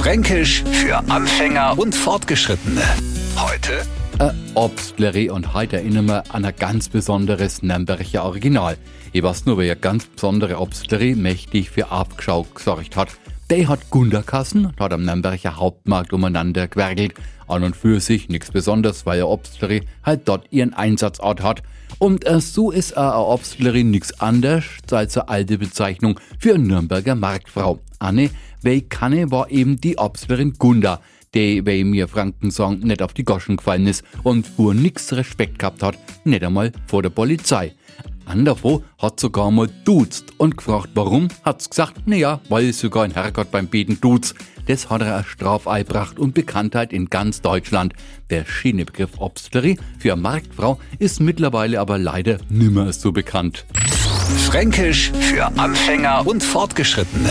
Fränkisch für Anfänger und Fortgeschrittene. Heute Äh, Obstlerie und heute erinnern wir an ein ganz besonderes Nürnberger Original. Ich weiß nur, wer ganz besondere Obstlerie mächtig für Abschau gesorgt hat. Der hat Gunderkassen und hat am Nürnberger Hauptmarkt umeinander gewerkelt. An und für sich nichts Besonderes, weil eine Obstlerie halt dort ihren Einsatzort hat. Und äh, so ist eine Obstlerie nichts anderes als eine alte Bezeichnung für eine Nürnberger Marktfrau. Anne, weil Kanne war eben die Obstlerin Gunda die, weil mir Franken sagen, nicht auf die Goschen gefallen ist und wo nix Respekt gehabt hat, nicht einmal vor der Polizei. Anderwo hat sogar mal duzt und gefragt, warum, hat's gesagt, naja, weil sogar ein Herrgott beim Beten duzt. Das hat er als Strafei gebracht und Bekanntheit in ganz Deutschland. Der Schienebegriff Obstlerie für Marktfrau ist mittlerweile aber leider nimmer so bekannt. Fränkisch für Anfänger und Fortgeschrittene.